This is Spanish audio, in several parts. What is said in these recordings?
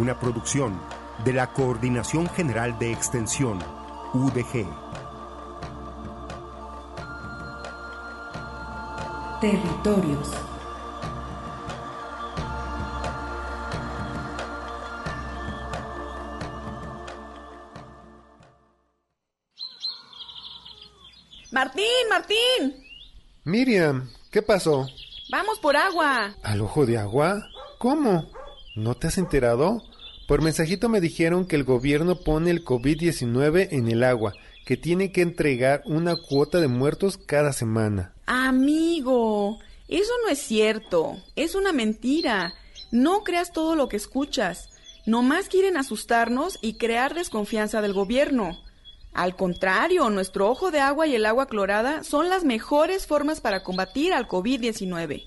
Una producción de la Coordinación General de Extensión, UDG. Territorios. Martín, Martín. Miriam, ¿qué pasó? Vamos por agua. ¿Al ojo de agua? ¿Cómo? ¿No te has enterado? Por mensajito me dijeron que el gobierno pone el COVID-19 en el agua, que tiene que entregar una cuota de muertos cada semana. Amigo, eso no es cierto. Es una mentira. No creas todo lo que escuchas. Nomás quieren asustarnos y crear desconfianza del gobierno. Al contrario, nuestro ojo de agua y el agua clorada son las mejores formas para combatir al COVID-19.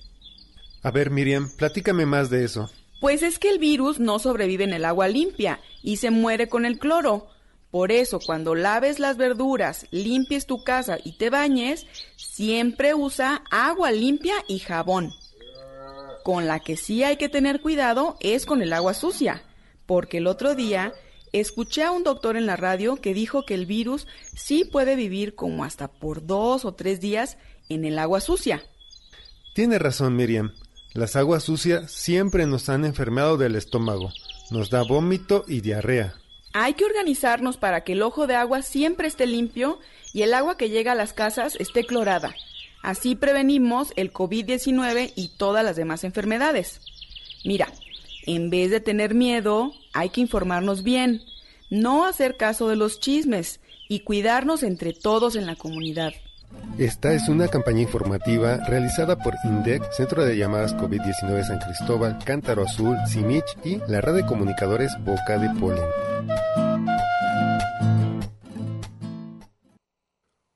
A ver, Miriam, platícame más de eso. Pues es que el virus no sobrevive en el agua limpia y se muere con el cloro. Por eso, cuando laves las verduras, limpies tu casa y te bañes, siempre usa agua limpia y jabón. Con la que sí hay que tener cuidado es con el agua sucia, porque el otro día escuché a un doctor en la radio que dijo que el virus sí puede vivir como hasta por dos o tres días en el agua sucia. Tiene razón, Miriam. Las aguas sucias siempre nos han enfermado del estómago. Nos da vómito y diarrea. Hay que organizarnos para que el ojo de agua siempre esté limpio y el agua que llega a las casas esté clorada. Así prevenimos el COVID-19 y todas las demás enfermedades. Mira, en vez de tener miedo, hay que informarnos bien, no hacer caso de los chismes y cuidarnos entre todos en la comunidad. Esta es una campaña informativa realizada por INDEC, Centro de Llamadas COVID-19 San Cristóbal, Cántaro Azul, Simich y la red de comunicadores Boca de Polen.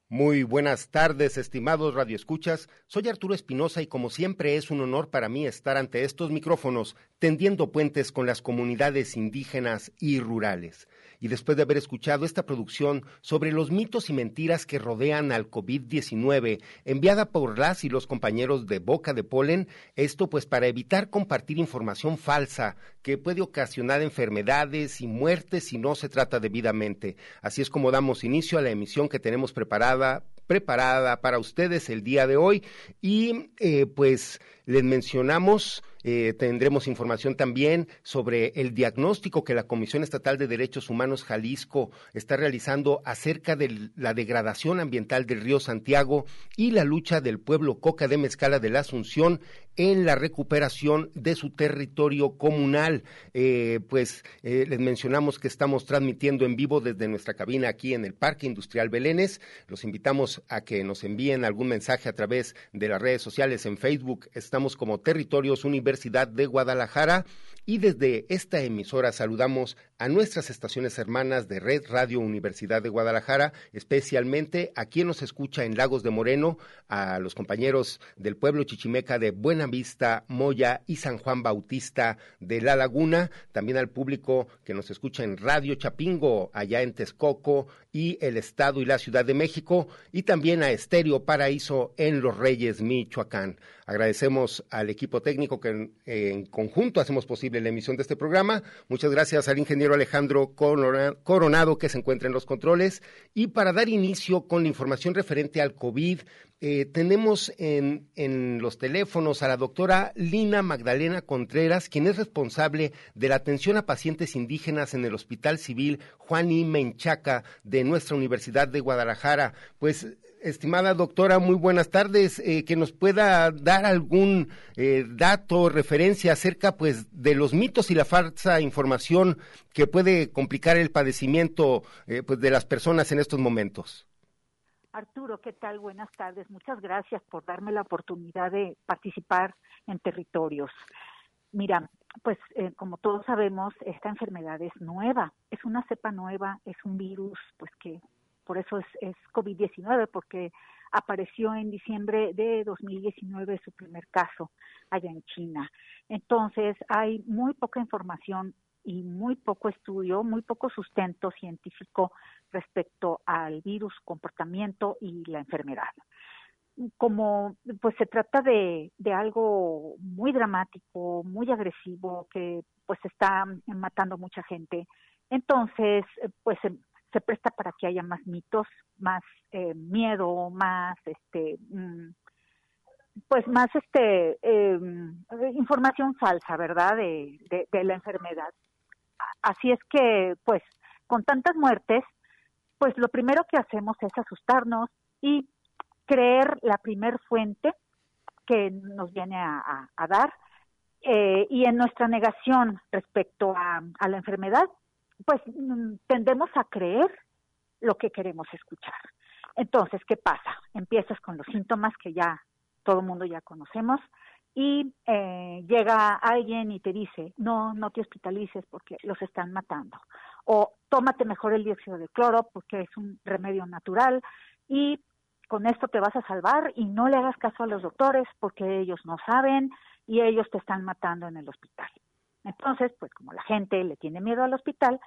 Muy buenas tardes, estimados radioescuchas. Soy Arturo Espinosa y como siempre es un honor para mí estar ante estos micrófonos, tendiendo puentes con las comunidades indígenas y rurales y después de haber escuchado esta producción sobre los mitos y mentiras que rodean al COVID-19, enviada por las y los compañeros de Boca de Polen, esto pues para evitar compartir información falsa que puede ocasionar enfermedades y muertes si no se trata debidamente. Así es como damos inicio a la emisión que tenemos preparada preparada para ustedes el día de hoy y eh, pues les mencionamos eh, tendremos información también sobre el diagnóstico que la Comisión Estatal de Derechos Humanos Jalisco está realizando acerca de la degradación ambiental del río Santiago y la lucha del pueblo Coca de Mezcala de la Asunción en la recuperación de su territorio comunal. Eh, pues eh, les mencionamos que estamos transmitiendo en vivo desde nuestra cabina aquí en el Parque Industrial Belénes. Los invitamos a que nos envíen algún mensaje a través de las redes sociales en Facebook. Estamos como Territorios Universitarios de Guadalajara. Y desde esta emisora saludamos a nuestras estaciones hermanas de Red Radio Universidad de Guadalajara, especialmente a quien nos escucha en Lagos de Moreno, a los compañeros del pueblo chichimeca de Buenavista, Moya y San Juan Bautista de La Laguna, también al público que nos escucha en Radio Chapingo, allá en Texcoco y el Estado y la Ciudad de México, y también a Estéreo Paraíso en Los Reyes, Michoacán. Agradecemos al equipo técnico que en, en conjunto hacemos posible la emisión de este programa. Muchas gracias al ingeniero Alejandro Coronado, que se encuentra en los controles. Y para dar inicio con la información referente al COVID, eh, tenemos en, en, los teléfonos a la doctora Lina Magdalena Contreras, quien es responsable de la atención a pacientes indígenas en el Hospital Civil Juan I. Menchaca de nuestra Universidad de Guadalajara. Pues estimada doctora, muy buenas tardes. Eh, que nos pueda dar algún eh, dato, referencia acerca pues de los mitos y la falsa información que puede complicar el padecimiento eh, pues de las personas en estos momentos. Arturo, ¿qué tal? Buenas tardes. Muchas gracias por darme la oportunidad de participar en territorios. Mira, pues como todos sabemos, esta enfermedad es nueva, es una cepa nueva, es un virus pues que por eso es, es COVID-19, porque apareció en diciembre de 2019 su primer caso allá en China. Entonces, hay muy poca información y muy poco estudio, muy poco sustento científico respecto al virus, comportamiento y la enfermedad. Como pues se trata de, de algo muy dramático, muy agresivo, que pues está matando mucha gente, entonces pues se presta para que haya más mitos, más eh, miedo, más este mm, pues más este eh, información falsa, ¿verdad? De, de, la enfermedad. Así es que, pues, con tantas muertes, pues lo primero que hacemos es asustarnos y creer la primer fuente que nos viene a, dar eh, y en nuestra negación respecto a la enfermedad, pues mm, tendemos a creer lo que queremos escuchar. Entonces, ¿qué pasa? Empiezas con los síntomas que ya todo el mundo ya conocemos y eh, llega alguien y te dice, no, no te hospitalices porque los están matando. O tómate mejor el dióxido de cloro porque es un remedio natural y con esto te vas a salvar y no le hagas caso a los doctores porque ellos no saben y ellos te están matando en el hospital. Entonces, pues como la gente le tiene miedo al hospital,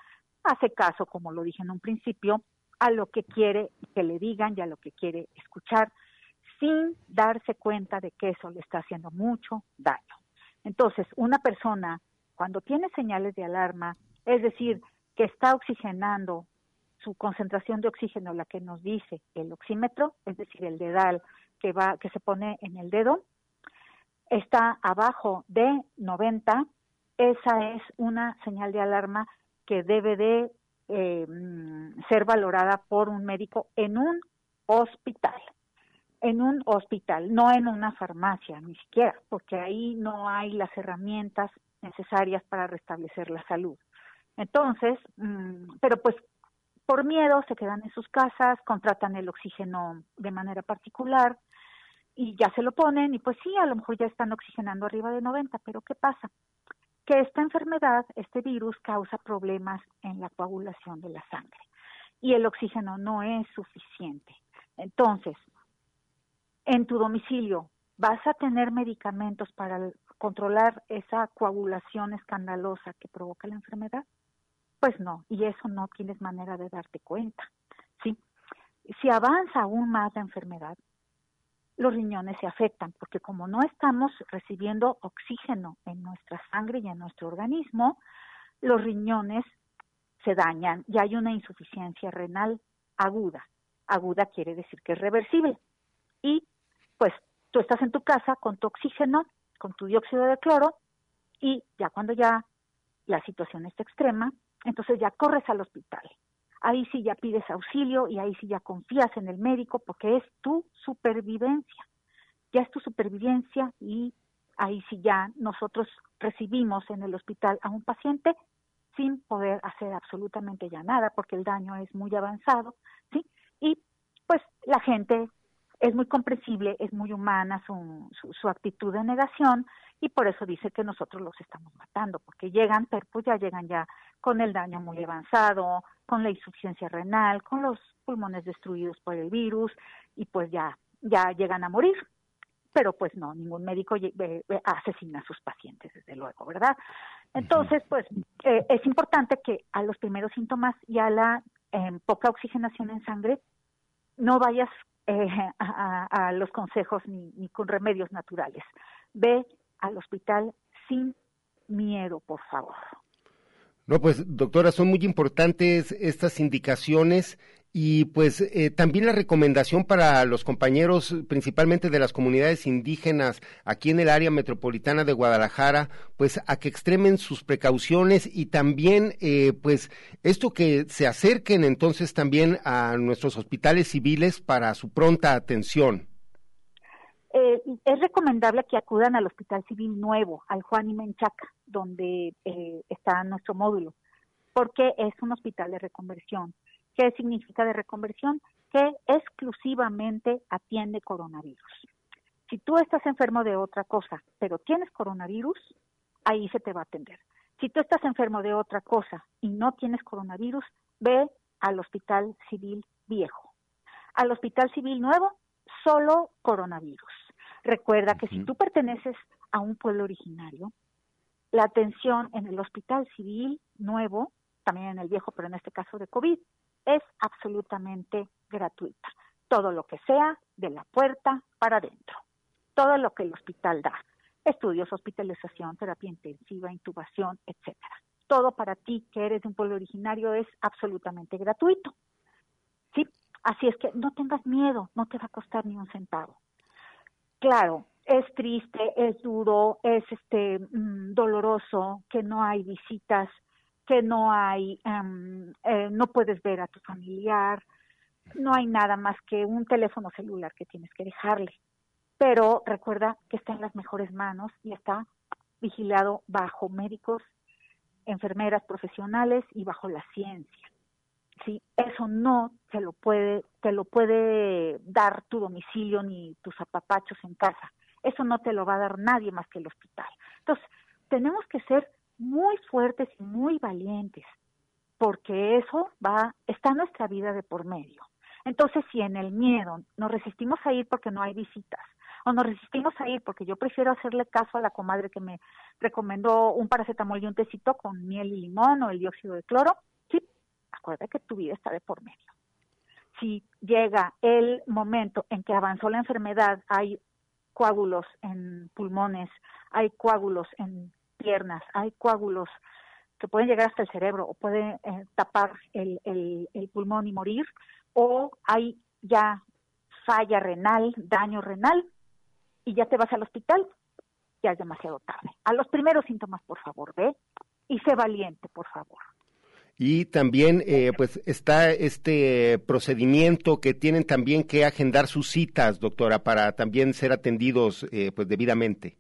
hace caso, como lo dije en un principio, a lo que quiere que le digan y a lo que quiere escuchar, sin darse cuenta de que eso le está haciendo mucho daño. Entonces, una persona, cuando tiene señales de alarma, es decir, que está oxigenando su concentración de oxígeno, la que nos dice el oxímetro, es decir, el dedal que va, que se pone en el dedo, está abajo de 90, esa es una señal de alarma que debe de eh, ser valorada por un médico en un hospital, en un hospital, no en una farmacia, ni siquiera, porque ahí no hay las herramientas necesarias para restablecer la salud. Entonces, mm, pero pues por miedo se quedan en sus casas, contratan el oxígeno de manera particular y ya se lo ponen y pues sí, a lo mejor ya están oxigenando arriba de 90, pero ¿qué pasa? Que esta enfermedad, este virus, causa problemas en la coagulación de la sangre y el oxígeno no es suficiente. Entonces, en tu domicilio, ¿vas a tener medicamentos para controlar esa coagulación escandalosa que provoca la enfermedad? Pues no, y eso no tienes manera de darte cuenta. ¿sí? Si avanza aún más la enfermedad, los riñones se afectan, porque como no estamos recibiendo oxígeno en nuestra sangre y en nuestro organismo, los riñones se dañan y hay una insuficiencia renal aguda. Aguda quiere decir que es reversible. Y pues tú estás en tu casa con tu oxígeno, con tu dióxido de cloro, y ya cuando ya la situación está extrema, entonces ya corres al hospital ahí sí ya pides auxilio y ahí sí ya confías en el médico porque es tu supervivencia. Ya es tu supervivencia y ahí sí ya nosotros recibimos en el hospital a un paciente sin poder hacer absolutamente ya nada porque el daño es muy avanzado, ¿sí? Y pues la gente es muy comprensible, es muy humana su, su, actitud de negación y por eso dice que nosotros los estamos matando, porque llegan, pero pues ya llegan ya con el daño muy avanzado, con la insuficiencia renal, con los pulmones destruidos por el virus y pues ya, ya llegan a morir. Pero pues no, ningún médico asesina a sus pacientes, desde luego, ¿verdad? Entonces, pues eh, es importante que a los primeros síntomas y a la em, poca oxigenación en sangre no vayas eh, a, los consejos ni, ni con remedios naturales. Ve al hospital sin miedo, por favor. No, pues doctora, son muy importantes estas indicaciones y pues eh, también la recomendación para los compañeros, principalmente de las comunidades indígenas aquí en el área metropolitana de Guadalajara, pues a que extremen sus precauciones y también eh, pues esto que se acerquen entonces también a nuestros hospitales civiles para su pronta atención. Eh, es recomendable que acudan al Hospital Civil Nuevo, al Juan y Menchaca, donde está nuestro módulo, porque es un hospital de reconversión ¿Qué significa de reconversión? Que exclusivamente atiende coronavirus. Si tú estás enfermo de otra cosa, pero tienes coronavirus, ahí se te va a atender. Si tú estás enfermo de otra cosa y no tienes coronavirus, ve al Hospital Civil Viejo. Al Hospital Civil Nuevo, solo coronavirus. Recuerda que si tú perteneces a un pueblo originario, la atención en el Hospital Civil Nuevo, también en el Viejo, pero en este caso de COVID, es absolutamente gratuita. Todo lo que sea de la puerta para adentro. Todo lo que el hospital da. Estudios, hospitalización, terapia intensiva, intubación, etcétera. Todo para ti que eres de un pueblo originario es absolutamente gratuito. ¿Sí? Así es que no tengas miedo, no te va a costar ni un centavo. Claro, es triste, es duro, es este mm, doloroso que no hay visitas que no hay, em, eh, no puedes ver a tu familiar, no hay nada más que un teléfono celular que tienes que dejarle. Pero recuerda que está en las mejores manos y está vigilado bajo médicos, enfermeras profesionales y bajo la ciencia. Sí, eso no te lo puede, te lo puede dar tu domicilio ni tus apapachos en casa. Eso no te lo va a dar nadie más que el hospital. Entonces, tenemos que ser muy fuertes y muy valientes, porque eso va, está nuestra vida de por medio. Entonces, si en el miedo nos resistimos a ir porque no hay visitas, o nos resistimos a ir porque yo prefiero hacerle caso a la comadre que me recomendó un paracetamol y un tecito con miel y limón o el dióxido de cloro, acuérdate que tu vida está de por medio. Si llega el momento en que avanzó la enfermedad, hay coágulos en pulmones, hay coágulos en piernas, hay coágulos que pueden llegar hasta el cerebro o pueden eh, tapar el, el, pulmón y morir, o hay ya falla renal, daño renal, y ya te vas al hospital, ya es demasiado tarde. A los primeros síntomas, por favor, ve y sé valiente, por favor. Y también, eh, pues, está este procedimiento que tienen también que agendar sus citas, doctora, para también ser atendidos, eh, pues, debidamente.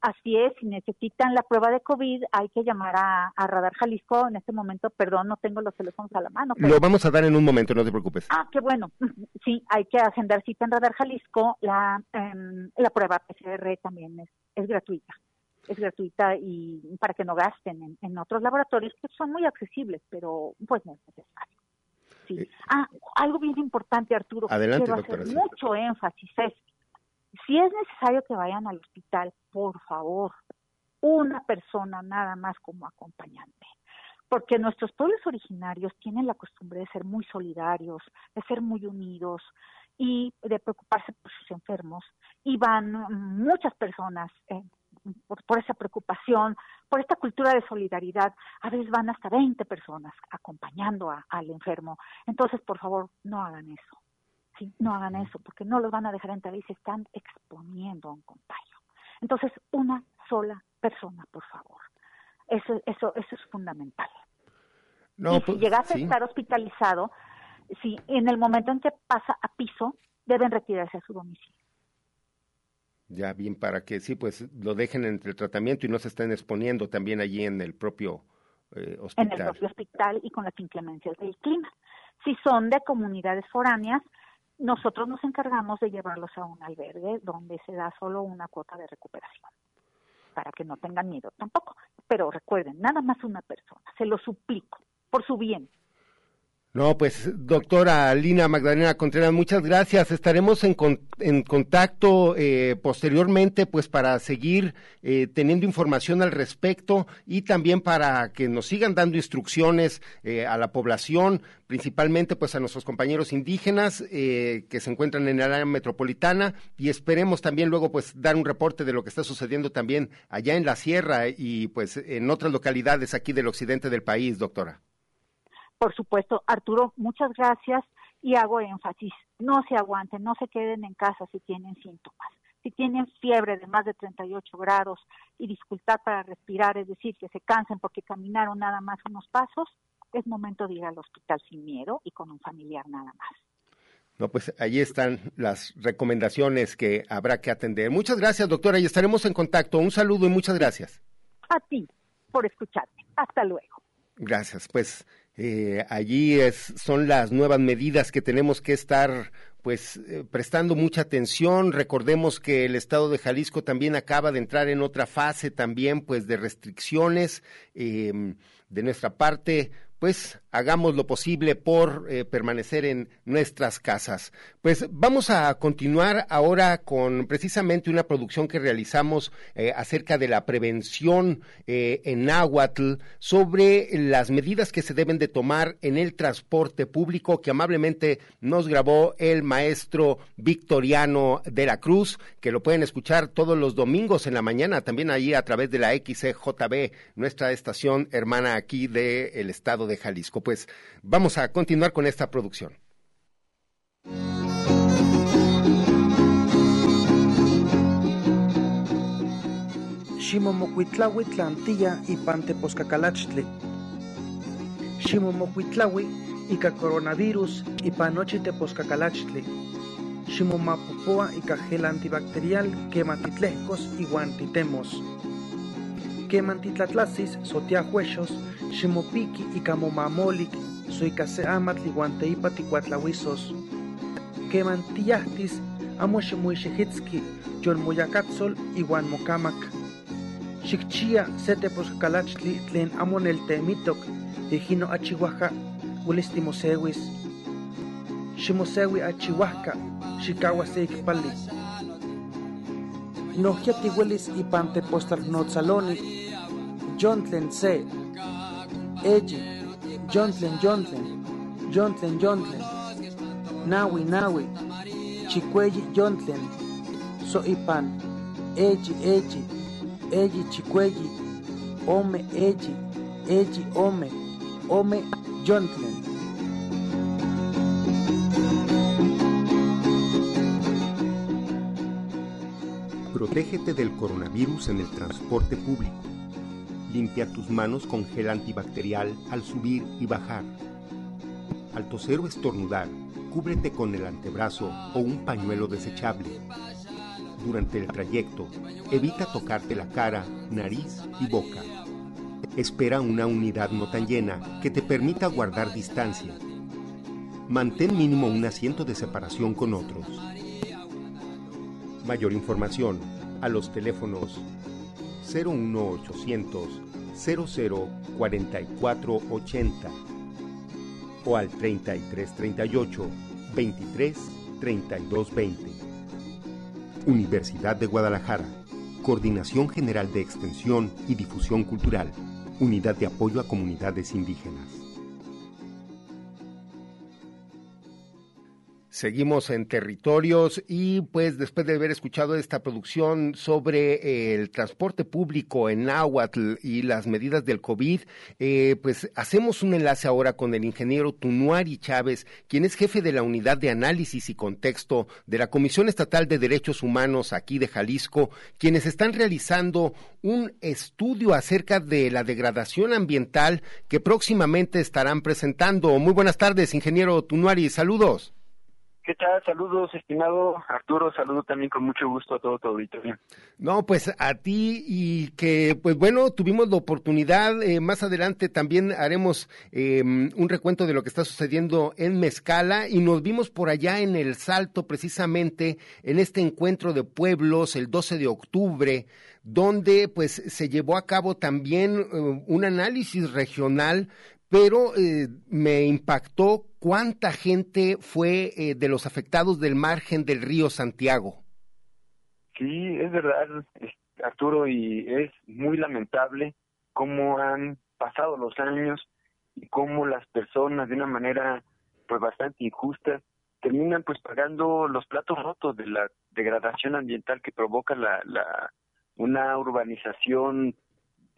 Así es, si necesitan la prueba de COVID, hay que llamar a, Radar Jalisco. En este momento, perdón, no tengo los teléfonos a la mano. Lo vamos a dar en un momento, no te preocupes. Ah, qué bueno. Sí, hay que agendar cita en Radar Jalisco. La, em, la prueba PCR también es, es gratuita. Es gratuita y para que no gasten en, otros laboratorios que son muy accesibles, pero pues no es necesario. Sí. Eh, ah, algo bien importante, Arturo. Adelante, quiero hacer mucho énfasis es si es necesario que vayan al hospital, por favor, una persona nada más como acompañante. Porque nuestros pueblos originarios tienen la costumbre de ser muy solidarios, de ser muy unidos y de preocuparse por sus enfermos. Y van muchas personas eh, por, esa preocupación, por esta cultura de solidaridad. A veces van hasta 20 personas acompañando al enfermo. Entonces, por favor, no hagan eso no hagan eso, porque no los van a dejar entrar y se están exponiendo a un contagio. Entonces, una sola persona, por favor. Eso, eso, eso es fundamental. No, y si pues, llegas a estar hospitalizado, si en el momento en que pasa a piso, deben retirarse a su domicilio. Ya bien, para que sí, pues lo dejen entre el tratamiento y no se estén exponiendo también allí en el propio hospital. Eh, en el propio hospital y con las inclemencias del clima. Si son de comunidades foráneas, nosotros nos encargamos de llevarlos a un albergue donde se da solo una cuota de recuperación, para que no tengan miedo tampoco. Pero recuerden, nada más una persona, se lo suplico, por su bien. No, pues doctora Lina Magdalena Contreras, muchas gracias. Estaremos en, en contacto eh, posteriormente, pues para seguir eh, teniendo información al respecto y también para que nos sigan dando instrucciones eh, a la población, principalmente pues a nuestros compañeros indígenas que se encuentran en el área metropolitana y esperemos también luego pues dar un reporte de lo que está sucediendo también allá en la sierra y pues en otras localidades aquí del occidente del país, doctora. Por supuesto, Arturo, muchas gracias y hago énfasis, no se aguanten, no se queden en casa si tienen síntomas. Si tienen fiebre de más de 38 grados y dificultad para respirar, es decir, que se cansen porque caminaron nada más unos pasos, es momento de ir al hospital sin miedo y con un familiar nada más. No, pues ahí están las recomendaciones que habrá que atender. Muchas gracias, doctora, y estaremos en contacto. Un saludo y muchas gracias. A ti por escucharme. Hasta luego. Gracias. Pues eh, allí es, son las nuevas medidas que tenemos que estar pues eh, prestando mucha atención. Recordemos que el estado de Jalisco también acaba de entrar en otra fase también pues de restricciones. Eh, de nuestra parte, pues hagamos lo posible por eh, permanecer en nuestras casas. Pues vamos a continuar ahora con precisamente una producción que realizamos eh, acerca de la prevención eh, en náhuatl sobre las medidas que se deben de tomar en el transporte público que amablemente nos grabó el maestro Victoriano de la Cruz, que lo pueden escuchar todos los domingos en la mañana, también ahí a través de la XCJB, nuestra estación hermana aquí del estado de Jalisco pues vamos a continuar con esta producción. Ximomocuitlaui tlantilla ipan teposcacalachtli. Ximomocuitlaui ika coronavirus ipan nochi teposcacalachtli. Ximomapopoa ika gel antibacterial queman titlehcos iuan titemos. Queman titlatlasis sotiahuexos ximopiki ika momamolik so ika se amatl iuan teipa tikuatlawisos. Keman tiyahtis amo ximoixejitski yolmoyakatzol iuan mokamak. Xikchia se teposkalachtli tlen amo neltemitok ijino achihuaja ulis timosewis. Ximosewi achihuajka xikawa se ikpali. Nohkia tiwelis ipan tepostalnotzaloni yontlen se Eji, Jontlen, Jontlen, Jontlen, Jontlen, Nawi, Nawi, Chicuelli, Jontlen, Soipan, Eji, Eji, Eji, Chicuelli, Ome, Eji, Eji, Ome, Ome, Jontlen. Protégete del coronavirus en el transporte público. Limpia tus manos con gel antibacterial al subir y bajar. Al toser o estornudar, cúbrete con el antebrazo o un pañuelo desechable. Durante el trayecto, evita tocarte la cara, nariz y boca. Espera una unidad no tan llena que te permita guardar distancia. Mantén mínimo un asiento de separación con otros. Mayor información a los teléfonos 01800 004480 o al 3338 23 32 20. Universidad de Guadalajara. Coordinación General de Extensión y Difusión Cultural. Unidad de Apoyo a Comunidades Indígenas. Seguimos en territorios y pues después de haber escuchado esta producción sobre el transporte público en Nahuatl y las medidas del COVID, eh, pues hacemos un enlace ahora con el ingeniero Tunuari Chávez, quien es jefe de la unidad de análisis y contexto de la Comisión Estatal de Derechos Humanos aquí de Jalisco, quienes están realizando un estudio acerca de la degradación ambiental que próximamente estarán presentando. Muy buenas tardes, ingeniero Tunuari, saludos. ¿Qué tal? Saludos, estimado Arturo. Saludo también con mucho gusto a todo tu auditorio. No, pues a ti y que, pues bueno, tuvimos la oportunidad. Eh, más adelante también haremos em, un recuento de lo que está sucediendo en Mezcala y nos vimos por allá en el Salto, precisamente en este encuentro de pueblos el 12 de octubre donde pues se llevó a cabo también eh, un análisis regional pero eh, me impactó cuánta gente fue eh, de los afectados del margen del río Santiago. Sí, es verdad, Arturo, y es muy lamentable cómo han pasado los años y cómo las personas de una manera pues bastante injusta terminan pues pagando los platos rotos de la degradación ambiental que provoca la, la una urbanización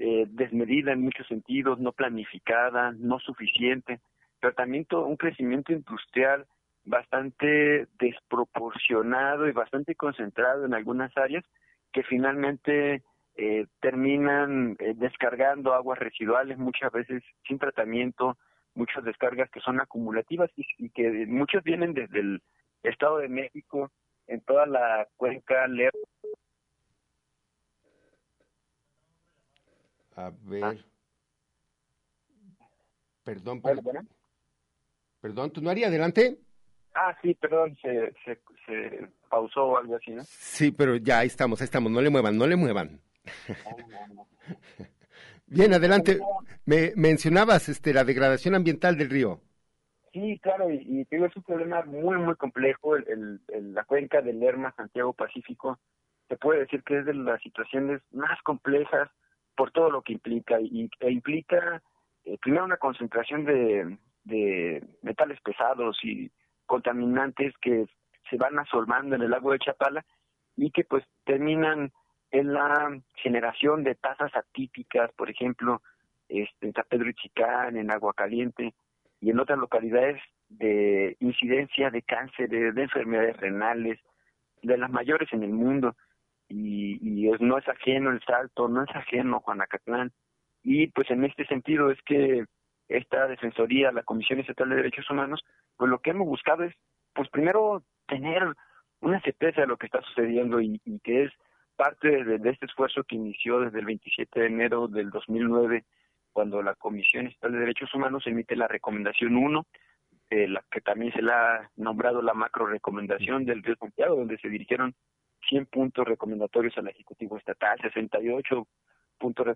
eh, desmedida en muchos sentidos, no planificada, no suficiente, pero también todo un crecimiento industrial bastante desproporcionado y bastante concentrado en algunas áreas que finalmente eh, terminan eh, descargando aguas residuales muchas veces sin tratamiento, muchas descargas que son acumulativas y, que muchos vienen desde el Estado de México en toda la cuenca A ver. Ah. Perdón, perdón. Perdón, ¿tú no haría adelante? Ah, sí, perdón, se, se, se pausó o algo así, ¿no? Sí, pero ya ahí estamos, ahí estamos, no le muevan, no le muevan. Bien, adelante. Me mencionabas este, la degradación ambiental del río. Sí, claro, y, y es un problema muy, muy complejo. El, el, la cuenca del Lerma Santiago Pacífico se puede decir que es de las situaciones más complejas por todo lo que implica. Y, e implica, eh, primero, una concentración de, de metales pesados y contaminantes que se van asolmando en el lago de Chapala y que pues terminan en la generación de tasas atípicas, por ejemplo, este, en San Pedro y Chicán, en Agua Caliente y en otras localidades de incidencia de cáncer, de, enfermedades renales, de las mayores en el mundo. Y, y no es ajeno el salto, no es ajeno Juanacatlán. Y pues en este sentido es que esta Defensoría, la Comisión Estatal de Derechos Humanos, pues lo que hemos buscado es, pues primero tener una certeza de lo que está sucediendo y, que es parte de, este esfuerzo que inició desde el 27 de enero del 2009, cuando la Comisión Estatal de Derechos Humanos emite la recomendación 1, eh, la que también se la ha nombrado la macro recomendación del Río Santiago, donde se dirigieron 100 puntos recomendatorios al Ejecutivo Estatal, 68 puntos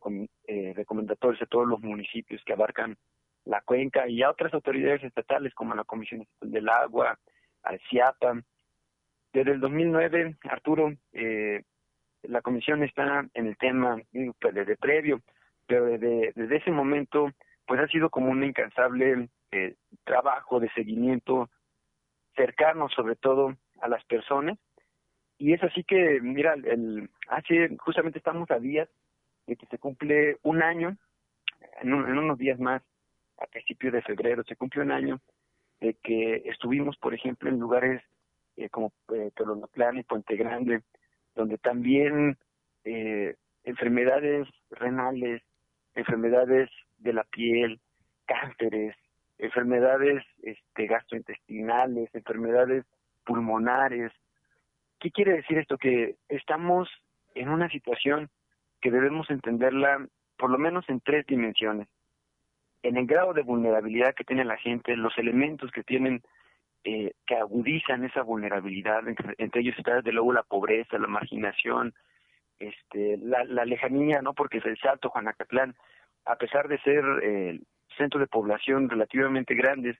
eh, recomendatorios a todos los municipios que abarcan la cuenca y a otras autoridades estatales como la Comisión del Agua, al CIAPA. Desde el 2009, Arturo, eh, la comisión está en el tema pues, desde previo, pero desde, desde ese momento pues ha sido como un incansable eh, trabajo de seguimiento cercano sobre todo a las personas y es así que mira el hace justamente estamos a días de que se cumple un año en unos días más a principios de febrero, se cumplió un año de que estuvimos, por ejemplo, en lugares eh, como eh, y Puente Grande, donde también eh, enfermedades renales, enfermedades de la piel, cánceres, enfermedades este, gastrointestinales, enfermedades pulmonares. ¿Qué quiere decir esto? Que estamos en una situación que debemos entenderla por lo menos en tres dimensiones en el grado de vulnerabilidad que tiene la gente, los elementos que tienen eh, que agudizan esa vulnerabilidad, entre, ellos está desde luego la pobreza, la marginación, este, la, lejanía, ¿no? Porque es el Salto, Juanacatlán, a pesar de ser eh, centros de población relativamente grandes,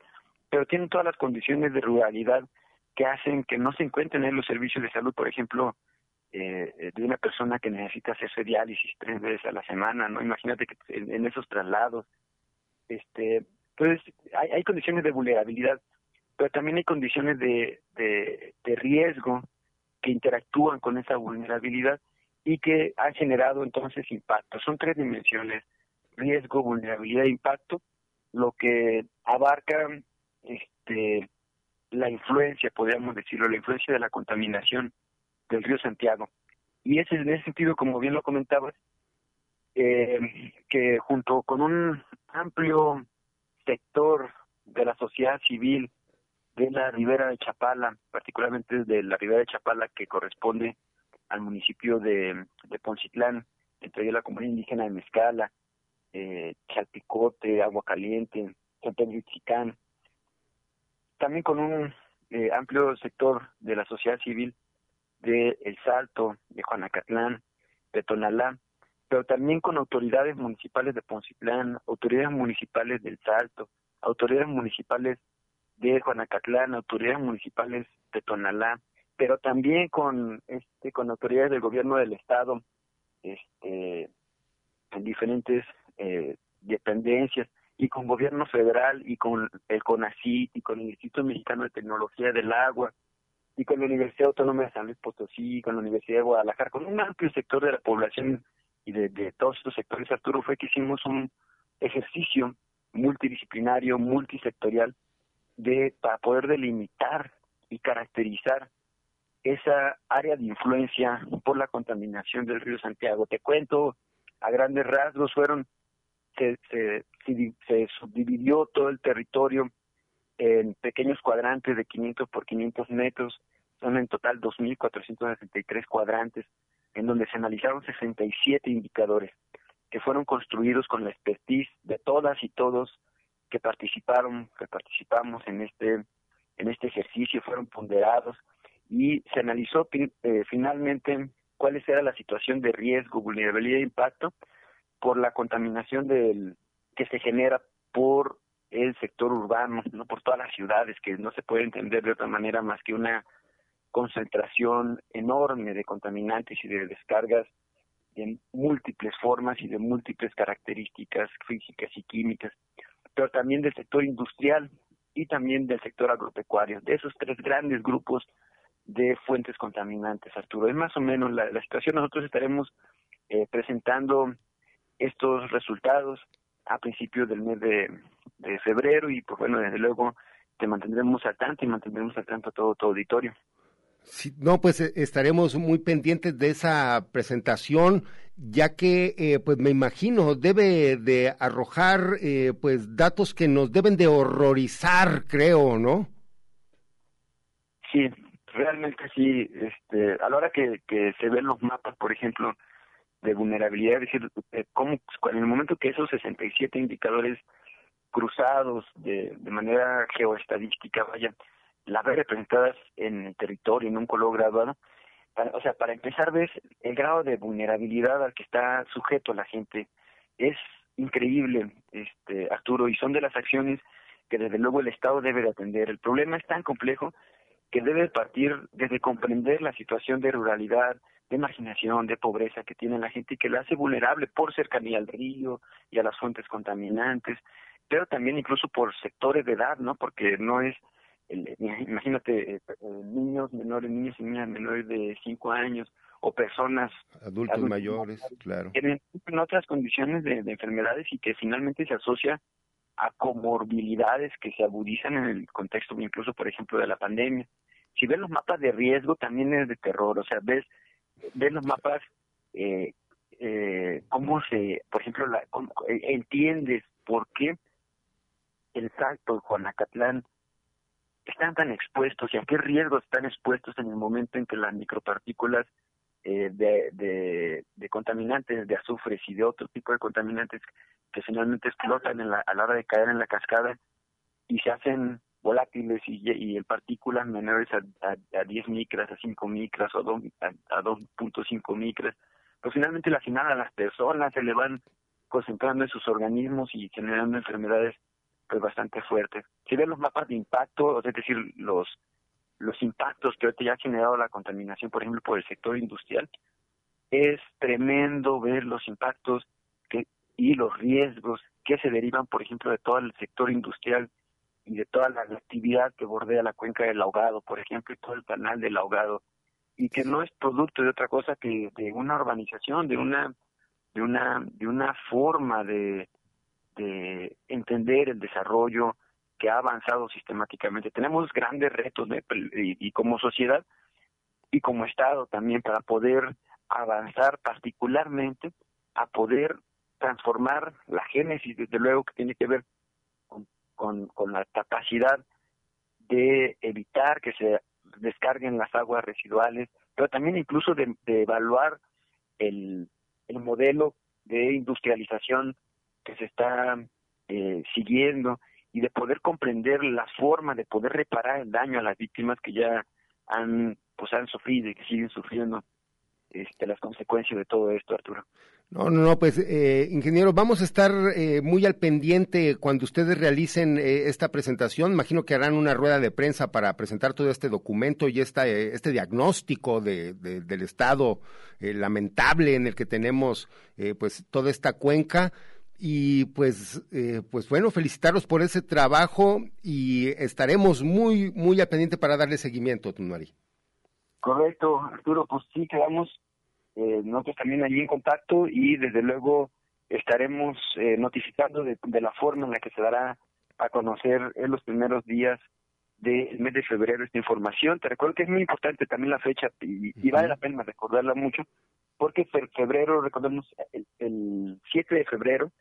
pero tienen todas las condiciones de ruralidad que hacen que no se encuentren en los servicios de salud, por ejemplo, eh, de una persona que necesita hacerse diálisis tres veces a la semana, ¿no? Imagínate que en esos traslados, este, entonces, hay, hay condiciones de vulnerabilidad, pero también hay condiciones de, de, de riesgo que interactúan con esa vulnerabilidad y que han generado entonces impacto. Son tres dimensiones, riesgo, vulnerabilidad e impacto, lo que abarca este, la influencia, podríamos decirlo, la influencia de la contaminación del río Santiago. Y es en ese sentido, como bien lo comentabas, eh, que junto con un amplio sector de la sociedad civil de la Ribera de Chapala, particularmente de la Ribera de Chapala que corresponde al municipio de, de Poncitlán, entre la comunidad indígena de Mezcala, eh, Chalpicote, Agua Caliente, San Pedro también con un eh, amplio sector de la sociedad civil de El Salto, de Juanacatlán, de Tonalá, pero también con autoridades municipales de Poncitlán, autoridades municipales del Salto, autoridades municipales de Juanacatlán, autoridades municipales de Tonalá, pero también con este con autoridades del gobierno del estado, este en diferentes eh, dependencias y con gobierno federal y con el CONACYT y con el Instituto Mexicano de Tecnología del Agua y con la Universidad Autónoma de San Luis Potosí, con la Universidad de Guadalajara, con un amplio sector de la población y de, de todos estos sectores, Arturo, fue que hicimos un ejercicio multidisciplinario, multisectorial, de para poder delimitar y caracterizar esa área de influencia por la contaminación del río Santiago. Te cuento, a grandes rasgos fueron, se, se, se subdividió todo el territorio en pequeños cuadrantes de 500 por 500 metros, son en total 2.463 cuadrantes, en donde se analizaron 67 indicadores que fueron construidos con la expertise de todas y todos que participaron, que participamos en este en este ejercicio, fueron ponderados. Y se analizó eh, finalmente cuál era la situación de riesgo, vulnerabilidad e impacto por la contaminación del que se genera por el sector urbano, no por todas las ciudades, que no se puede entender de otra manera más que una concentración enorme de contaminantes y de descargas en múltiples formas y de múltiples características físicas y químicas, pero también del sector industrial y también del sector agropecuario, de esos tres grandes grupos de fuentes contaminantes, Arturo. Es más o menos la, situación. Nosotros estaremos eh, presentando estos resultados a principios del mes de, febrero y pues bueno, desde luego te mantendremos al tanto y mantendremos al tanto a todo tu auditorio. Sí, no, pues eh, estaremos muy pendientes de esa presentación, ya que, eh, pues me imagino, debe de arrojar, eh, pues, datos que nos deben de horrorizar, creo, ¿no? Sí, realmente sí. Este, a la hora que, que se ven los mapas, por ejemplo, de vulnerabilidad, es decir, eh, cómo, en el momento que esos 67 indicadores cruzados de, de manera geoestadística vayan, las ves representadas en el territorio, en un color graduado, o sea, para empezar, ves el grado de vulnerabilidad al que está sujeto la gente. Es increíble, este Arturo, y son de las acciones que desde luego el Estado debe de atender. El problema es tan complejo que debe partir desde comprender la situación de ruralidad, de marginación, de pobreza que tiene la gente y que la hace vulnerable por cercanía al río y a las fuentes contaminantes, pero también incluso por sectores de edad, ¿no? Porque no es, imagínate, eh, niños menores, niños y niñas menores de 5 años o personas adultos, mayores, claro. Tienen otras condiciones de enfermedades y que finalmente se asocia a comorbilidades que se agudizan en el contexto incluso, por ejemplo, de la pandemia. Si ves los mapas de riesgo, también es de terror. O sea, ves, ves los mapas, eh, eh, cómo se, por ejemplo, la, eh, entiendes por qué el Salto, Juanacatlán, están tan expuestos y a qué riesgos están expuestos en el momento en que las micropartículas eh, de, de, de, contaminantes, de azufres y de otro tipo de contaminantes que finalmente explotan en la, a la hora de caer en la cascada y se hacen volátiles y, y en partículas menores a, a, 10 micras, a 5 micras o a, a 2.5 micras, pues finalmente la final a las personas se le van concentrando en sus organismos y generando enfermedades pues bastante fuertes. Si ven los mapas de impacto, es decir, los los impactos que ahorita ya ha generado la contaminación, por ejemplo, por el sector industrial, es tremendo ver los impactos y los riesgos que se derivan, por ejemplo, de todo el sector industrial y de toda la actividad que bordea la cuenca del ahogado, por ejemplo, y todo el canal del ahogado, y que no es producto de otra cosa que de una urbanización, de una de una de una forma de de entender el desarrollo que ha avanzado sistemáticamente. Tenemos grandes retos y, como sociedad y como Estado también para poder avanzar particularmente a poder transformar la génesis, desde luego que tiene que ver con, con, la capacidad de evitar que se descarguen las aguas residuales, pero también incluso de, evaluar el, el modelo de industrialización que se está eh, siguiendo y de poder comprender la forma de poder reparar el daño a las víctimas que ya han pues han sufrido y que siguen sufriendo este, las consecuencias de todo esto, Arturo. No, no, no, pues eh, ingeniero, vamos a estar eh, muy al pendiente cuando ustedes realicen eh, esta presentación. Imagino que harán una rueda de prensa para presentar todo este documento y esta, eh, este diagnóstico de, de, del estado lamentable en el que tenemos pues toda esta cuenca. Y pues, pues bueno, felicitarlos por ese trabajo y estaremos muy, muy al pendiente para darle seguimiento, Tunari. Correcto, Arturo, pues sí, quedamos eh, nosotros también allí en contacto y desde luego estaremos eh, notificando de, de, la forma en la que se dará a conocer en los primeros días del mes de febrero esta información. Te recuerdo que es muy importante también la fecha y, y vale la pena recordarla mucho porque febrero, recordemos, el, el 7 de febrero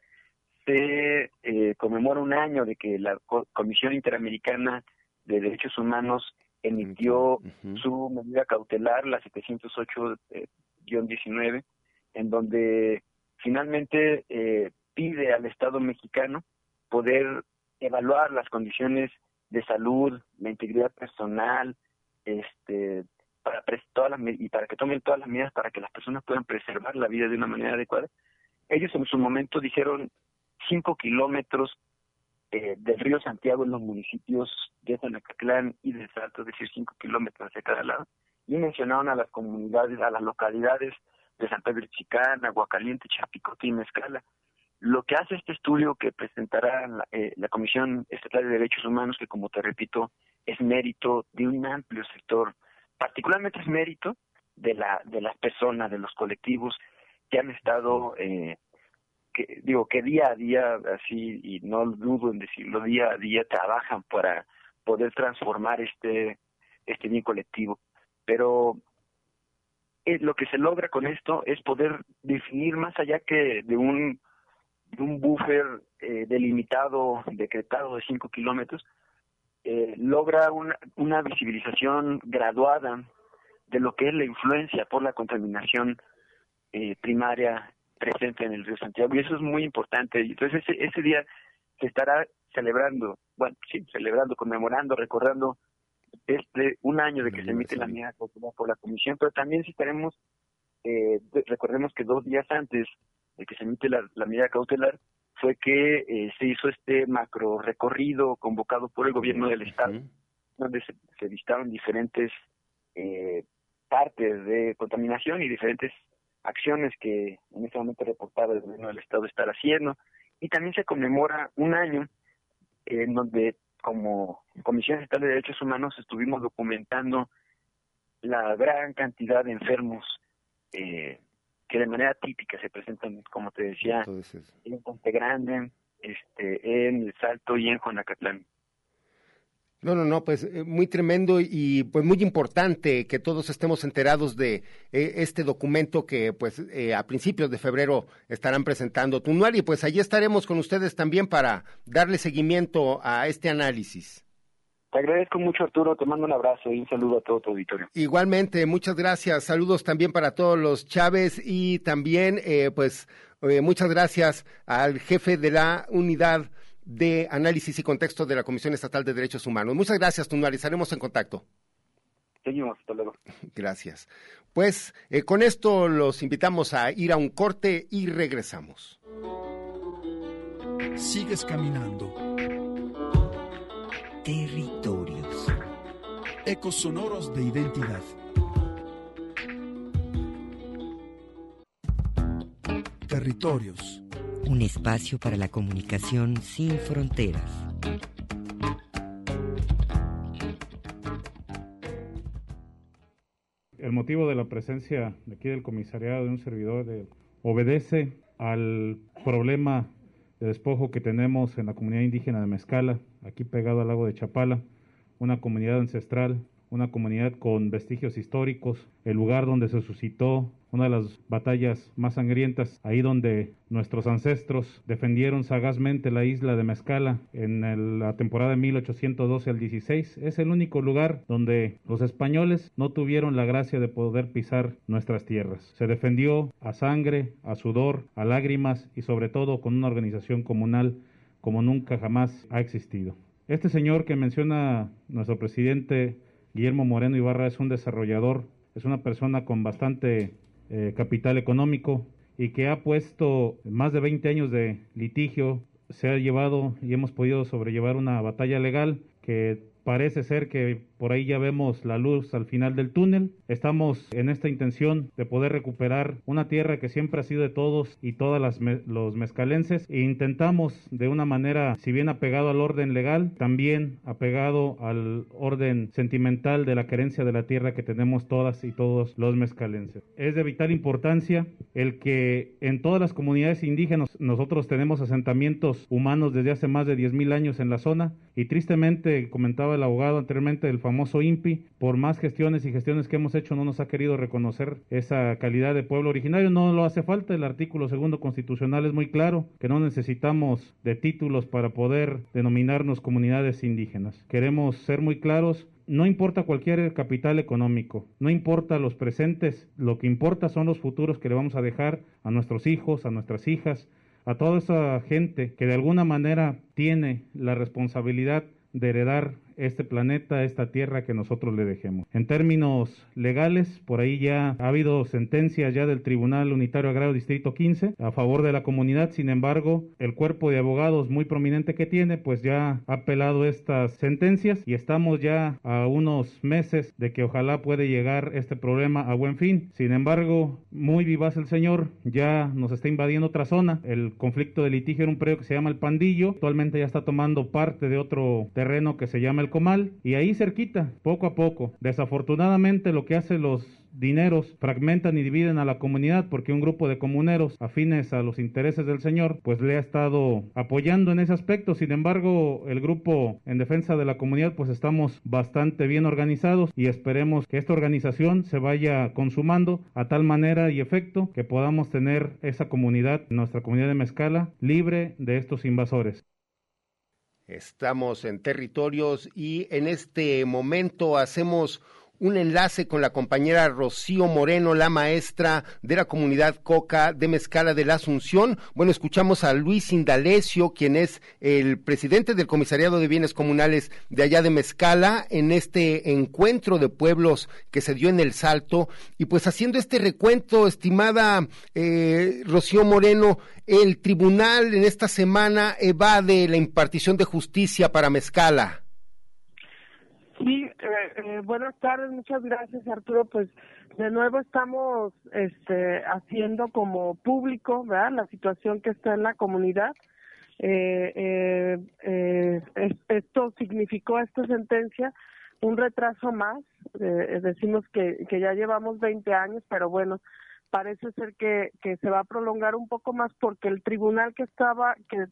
se eh, conmemora un año de que la Comisión Interamericana de Derechos Humanos emitió uh -huh. su medida cautelar, la 708 eh, 19, en donde finalmente eh, pide al Estado mexicano poder evaluar las condiciones de salud, la integridad personal, este, para todas las, y para que tomen todas las medidas para que las personas puedan preservar la vida de una manera adecuada. Ellos en su momento dijeron cinco kilómetros eh, del río Santiago en los municipios de Zanacatlán y de Salto, es decir, cinco kilómetros hacia cada lado y mencionaron a las comunidades, a las localidades de San Pedro Chicán, Aguacaliente, Chapicote y Mezcala. Lo que hace este estudio que presentará la, eh, la Comisión Estatal de Derechos Humanos, que como te repito, es mérito de un amplio sector, particularmente es mérito de la de las personas, de los colectivos que han estado, eh, que digo que día a día, así y no dudo en decirlo, día a día trabajan para poder transformar este este bien colectivo pero eh, lo que se logra con esto es poder definir más allá que de un de un buffer eh, delimitado decretado de 5 kilómetros eh, logra una, una visibilización graduada de lo que es la influencia por la contaminación eh, primaria presente en el río Santiago. Y eso es muy importante. Entonces ese, ese día se estará celebrando bueno sí celebrando conmemorando recordando este un año de que se emite la medida cautelar por la comisión, pero también si estaremos, eh, recordemos que dos días antes de que se emite la, la medida cautelar fue que eh, se hizo este macro recorrido convocado por el gobierno del estado, uh -huh. donde se, se visitaron diferentes eh, partes de contaminación y diferentes acciones que en este momento reportaba el gobierno del estado estar haciendo, y también se conmemora un año en donde como Comisión Estatal de Derechos Humanos estuvimos documentando la gran cantidad de enfermos eh, que de manera típica se presentan, como te decía, Entonces, en Ponte Grande, este, en El Salto y en Juanacatlán. No, no, no, pues eh, muy tremendo y pues muy importante que todos estemos enterados de eh, este documento que pues eh, a principios de febrero estarán presentando Tunuari, pues allí estaremos con ustedes también para darle seguimiento a este análisis. Te agradezco mucho Arturo, te mando un abrazo y un saludo a todo tu auditorio. Igualmente, muchas gracias, saludos también para todos los Chávez y también eh, pues muchas gracias al jefe de la unidad de análisis y contexto de la Comisión Estatal de Derechos Humanos. Muchas gracias, Tunuari. Estaremos en contacto. Seguimos, hasta luego. Gracias. Pues eh, con esto los invitamos a ir a un corte y regresamos. Sigues caminando. Territorios. Ecos sonoros de identidad. Territorios un espacio para la comunicación sin fronteras. El motivo de la presencia de aquí del comisariado de un servidor de, obedece al problema de despojo que tenemos en la comunidad indígena de Mezcala, aquí pegado al lago de Chapala, una comunidad ancestral, una comunidad con vestigios históricos, el lugar donde se suscitó una de las batallas más sangrientas, ahí donde nuestros ancestros defendieron sagazmente la isla de Mezcala en la temporada de 1812 al 16. Es el único lugar donde los españoles no tuvieron la gracia de poder pisar nuestras tierras. Se defendió a sangre, a sudor, a lágrimas y sobre todo con una organización comunal como nunca jamás ha existido. Este señor que menciona nuestro presidente Guillermo Moreno Ibarra es un desarrollador, es una persona con bastante eh, capital económico y que ha puesto más de 20 años de litigio, se ha llevado y hemos podido sobrellevar una batalla legal que parece ser que por ahí ya vemos la luz al final del túnel. Estamos en esta intención de poder recuperar una tierra que siempre ha sido de todos y todas las los mezcalenses e intentamos de una manera, si bien apegado al orden legal, también apegado al orden sentimental de la querencia de la tierra que tenemos todas y todos los mezcalenses. Es de vital importancia el que en todas las comunidades indígenas nosotros tenemos asentamientos humanos desde hace más de 10.000 años en la zona y tristemente comentaba el abogado anteriormente del famoso INPI, por más gestiones y gestiones que hemos hecho no nos ha querido reconocer esa calidad de pueblo originario, no lo hace falta, el artículo segundo constitucional es muy claro, que no necesitamos de títulos para poder denominarnos comunidades indígenas. Queremos ser muy claros, no importa cualquier capital económico, no importa los presentes, lo que importa son los futuros que le vamos a dejar a nuestros hijos, a nuestras hijas, a toda esa gente que de alguna manera tiene la responsabilidad de heredar este planeta, esta tierra que nosotros le dejemos. En términos legales, por ahí ya ha habido sentencias ya del Tribunal Unitario Agrario Distrito 15 a favor de la comunidad, sin embargo, el cuerpo de abogados muy prominente que tiene, pues ya ha apelado estas sentencias y estamos ya a unos meses de que ojalá puede llegar este problema a buen fin. Sin embargo, muy vivaz el señor, ya nos está invadiendo otra zona. El conflicto de litigio en un predio que se llama El Pandillo, actualmente ya está tomando parte de otro terreno que se llama el comal y ahí cerquita, poco a poco. Desafortunadamente lo que hacen los dineros fragmentan y dividen a la comunidad porque un grupo de comuneros afines a los intereses del señor pues le ha estado apoyando en ese aspecto. Sin embargo, el grupo en defensa de la comunidad pues estamos bastante bien organizados y esperemos que esta organización se vaya consumando a tal manera y efecto que podamos tener esa comunidad, nuestra comunidad de Mezcala, libre de estos invasores. Estamos en territorios y en este momento hacemos un enlace con la compañera Rocío Moreno, la maestra de la comunidad Coca de Mezcala de la Asunción. Bueno, escuchamos a Luis Indalecio, quien es el presidente del Comisariado de Bienes Comunales de allá de Mezcala, en este encuentro de pueblos que se dio en el Salto. Y pues haciendo este recuento, estimada eh, Rocío Moreno, el tribunal en esta semana evade la impartición de justicia para Mezcala. Sí, eh, eh, buenas tardes, muchas gracias Arturo. Pues de nuevo estamos este, haciendo como público ¿verdad? la situación que está en la comunidad. Eh, esto significó esta sentencia un retraso más. decimos que, que ya llevamos 20 años, pero bueno, parece ser que, que se va a prolongar un poco más porque el tribunal que estaba, que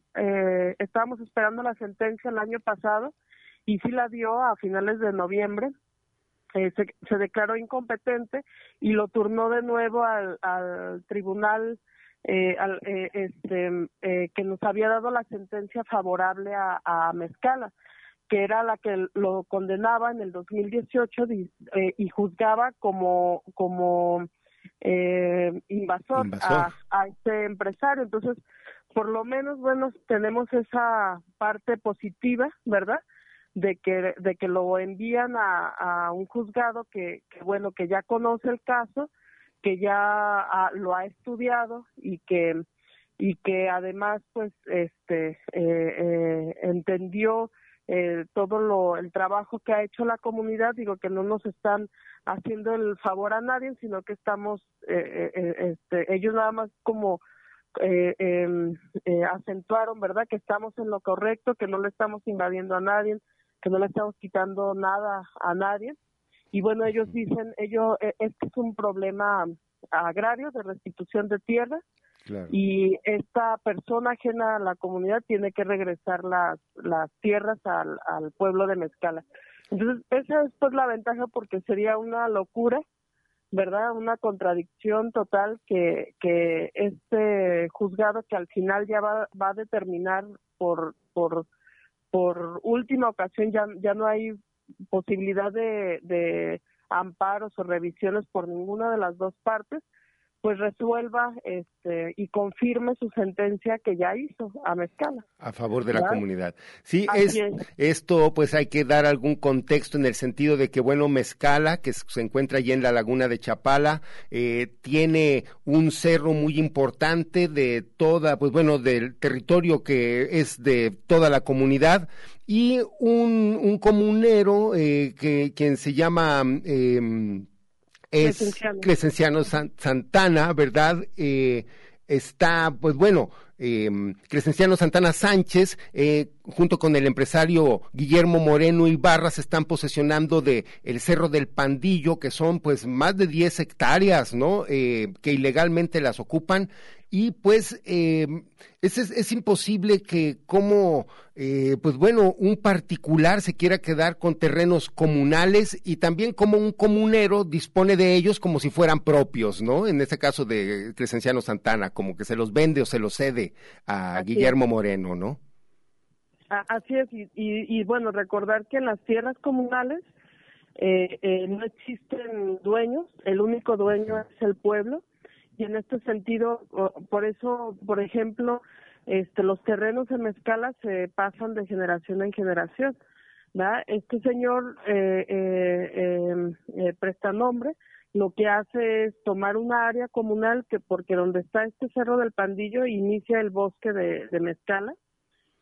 estábamos esperando la sentencia el año pasado, y sí la dio a finales de noviembre. Eh, se, declaró incompetente y lo turnó de nuevo al, al tribunal eh, al, eh, este, eh, que nos había dado la sentencia favorable a, a Mezcala, que era la que lo condenaba en el 2018 eh, y juzgaba como como eh, invasor, A, a este empresario. Entonces, por lo menos, bueno, tenemos esa parte positiva, ¿verdad? De que de que lo envían a, a un juzgado que, que, bueno que ya conoce el caso que ya lo ha estudiado y que y que además pues este eh, eh, entendió eh, todo lo el trabajo que ha hecho la comunidad. Digo que no nos están haciendo el favor a nadie sino que estamos eh, eh, este, ellos nada más como eh, em, eh, acentuaron verdad que estamos en lo correcto que no le estamos invadiendo a nadie que no le estamos quitando nada a nadie. Y bueno, ellos dicen, ellos, eh, este es un problema agrario de restitución de tierra y esta persona ajena a la comunidad tiene que regresar las, las tierras al, al pueblo de Mezcala. Entonces, esa es pues la ventaja porque sería una locura, ¿verdad? Una contradicción total que, que este juzgado que al final ya va, va a determinar por, por por última ocasión ya, ya no hay posibilidad de, de amparos o revisiones por ninguna de las dos partes, pues resuelva este y confirme su sentencia que ya hizo a Mezcala. A favor de la comunidad. Sí, es. esto pues hay que dar algún contexto en el sentido de que, bueno, Mezcala, que se encuentra allí en la laguna de Chapala, eh, tiene un cerro muy importante de toda, pues bueno, del territorio que es de toda la comunidad y un, un comunero eh, que quien se llama eh, es Crescenciano. Crescenciano San- Santana, ¿verdad? Eh, está, pues bueno, eh, Crescenciano Santana Sánchez, eh, junto con el empresario Guillermo Moreno Ibarra, se están posesionando de el Cerro del Pandillo, que son pues más de 10 hectáreas, ¿no? Eh, que ilegalmente las ocupan. Y pues eh, es, imposible que como, eh, pues bueno, un particular se quiera quedar con terrenos comunales y también como un comunero dispone de ellos como si fueran propios, ¿no? En este caso de Crescenciano Santana, como que se los vende o se los cede a Así Guillermo Moreno, ¿no? Así es, y, y, y, bueno, recordar que en las tierras comunales eh, eh, no existen dueños, el único dueño es el pueblo, y en este sentido, por eso, por ejemplo, este, los terrenos en Mezcala se pasan de generación en generación. ¿verdad? Este señor eh, eh, eh, eh, prestanombre lo que hace es tomar una área comunal que porque donde está este cerro del Pandillo inicia el bosque de, de Mezcala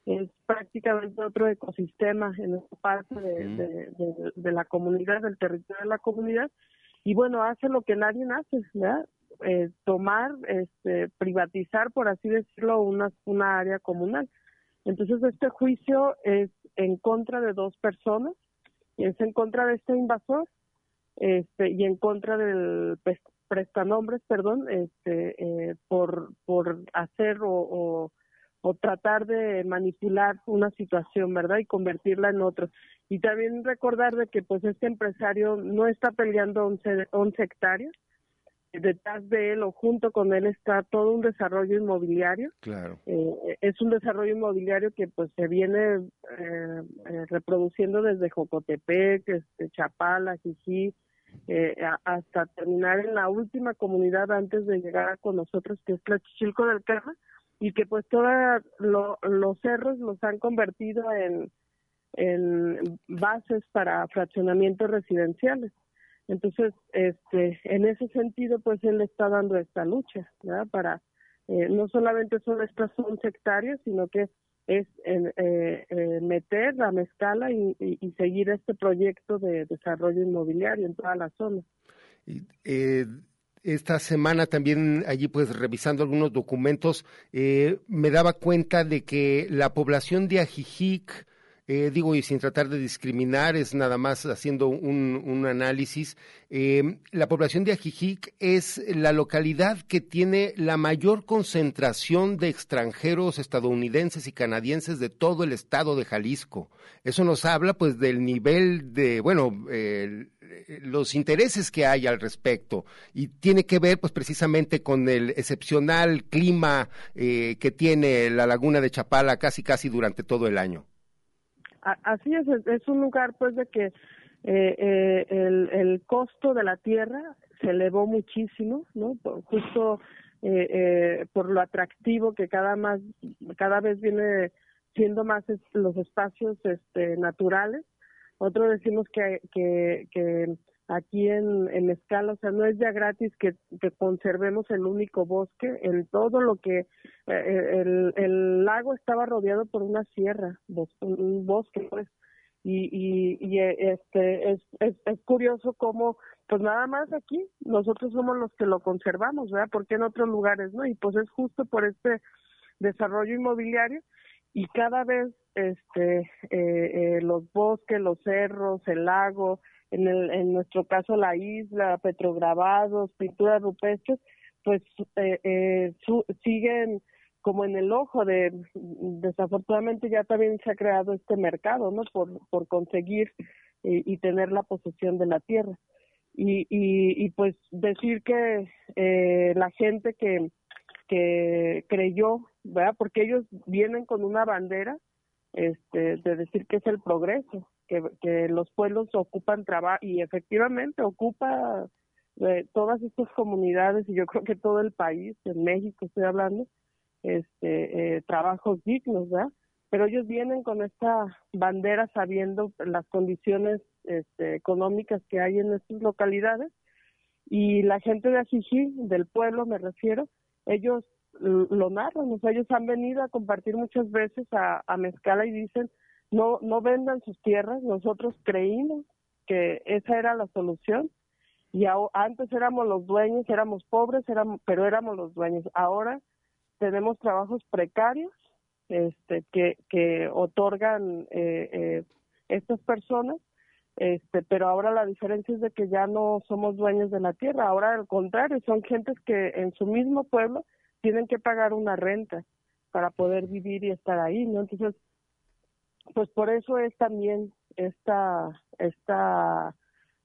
es prácticamente otro ecosistema en esta parte de, Mm. de, de- de la comunidad, del territorio de la comunidad, y bueno, hace lo que nadie hace, ¿verdad? Eh, tomar, este, privatizar, por así decirlo, una, una área comunal. Entonces, este juicio es en contra de dos personas, y es en contra de este invasor este, y en contra del pres- prestanombres, perdón, este, eh, por, hacer o, o, o tratar de manipular una situación, ¿verdad? Y convertirla en otra. Y también recordar de que pues este empresario no está peleando 11, 11 hectáreas, detrás de él o junto con él está todo un desarrollo inmobiliario Claro. eh, es un desarrollo inmobiliario que pues se viene eh, eh, reproduciendo desde Jocotepec, este, Chapala, Jijí, eh, a- hasta terminar en la última comunidad antes de llegar con nosotros, que es Tlachichilco del Caja, y que pues todos los cerros los han convertido en, en bases para fraccionamientos residenciales. Entonces, este, en ese sentido, pues él está dando esta lucha, ¿verdad? Para, eh, no solamente son estas 11 hectáreas, sino que es eh, eh, meter la mezcala y seguir este proyecto de desarrollo inmobiliario en toda la zona. Eh, esta semana también allí pues revisando algunos documentos eh, me daba cuenta de que la población de Ajijic eh, digo y sin tratar de discriminar es nada más haciendo un, análisis eh, la población de Ajijic es la localidad que tiene la mayor concentración de extranjeros estadounidenses y canadienses de todo el estado de Jalisco eso nos habla pues del nivel de bueno los intereses que hay al respecto y tiene que ver pues precisamente con el excepcional clima eh, que tiene la laguna de Chapala casi casi durante todo el año. Así es, es- un lugar pues de que eh, eh, el, el costo de la tierra se elevó muchísimo, ¿no? Por- justo eh, eh, por lo atractivo que cada más cada vez viene siendo más los espacios este, naturales. Otro decimos que, que, que aquí en, en escala, o sea, no es ya gratis que, conservemos el único bosque, en todo lo que eh, el, lago estaba rodeado por una sierra, un bosque, pues, y, y, y eh, este es, es, es curioso cómo, pues nada más aquí, nosotros somos los que lo conservamos, ¿verdad? Porque en otros lugares, ¿no? Y pues es justo por este desarrollo inmobiliario y cada vez este eh, eh, los bosques, los cerros, el lago, en, el, en nuestro caso la isla, petrograbados, pinturas rupestres, pues eh, eh, su- siguen como en el ojo de desafortunadamente ya también se ha creado este mercado no por por conseguir eh, y tener la posesión de la tierra. Y y, y pues decir que eh, la gente que que creyó verdad porque ellos vienen con una bandera este de decir que es el progreso que, los pueblos ocupan trabajo y efectivamente ocupa eh, todas estas comunidades y yo creo que todo el país, en México estoy hablando, este, eh, trabajos dignos, ¿verdad? Pero ellos vienen con esta bandera sabiendo las condiciones este, económicas que hay en estas localidades y la gente de Ajijí, del pueblo me refiero, ellos lo narran, o sea, ellos han venido a compartir muchas veces a, a Mezcala y dicen, no, no vendan sus tierras, nosotros creímos que esa era la solución y antes éramos los dueños, éramos pobres, pero éramos los dueños. Ahora tenemos trabajos precarios este, que, que otorgan eh, eh, estas personas, este, pero ahora la diferencia es de que ya no somos dueños de la tierra, ahora al contrario, son gentes que en su mismo pueblo tienen que pagar una renta para poder vivir y estar ahí, ¿no? Entonces, pues por eso es también esta, esta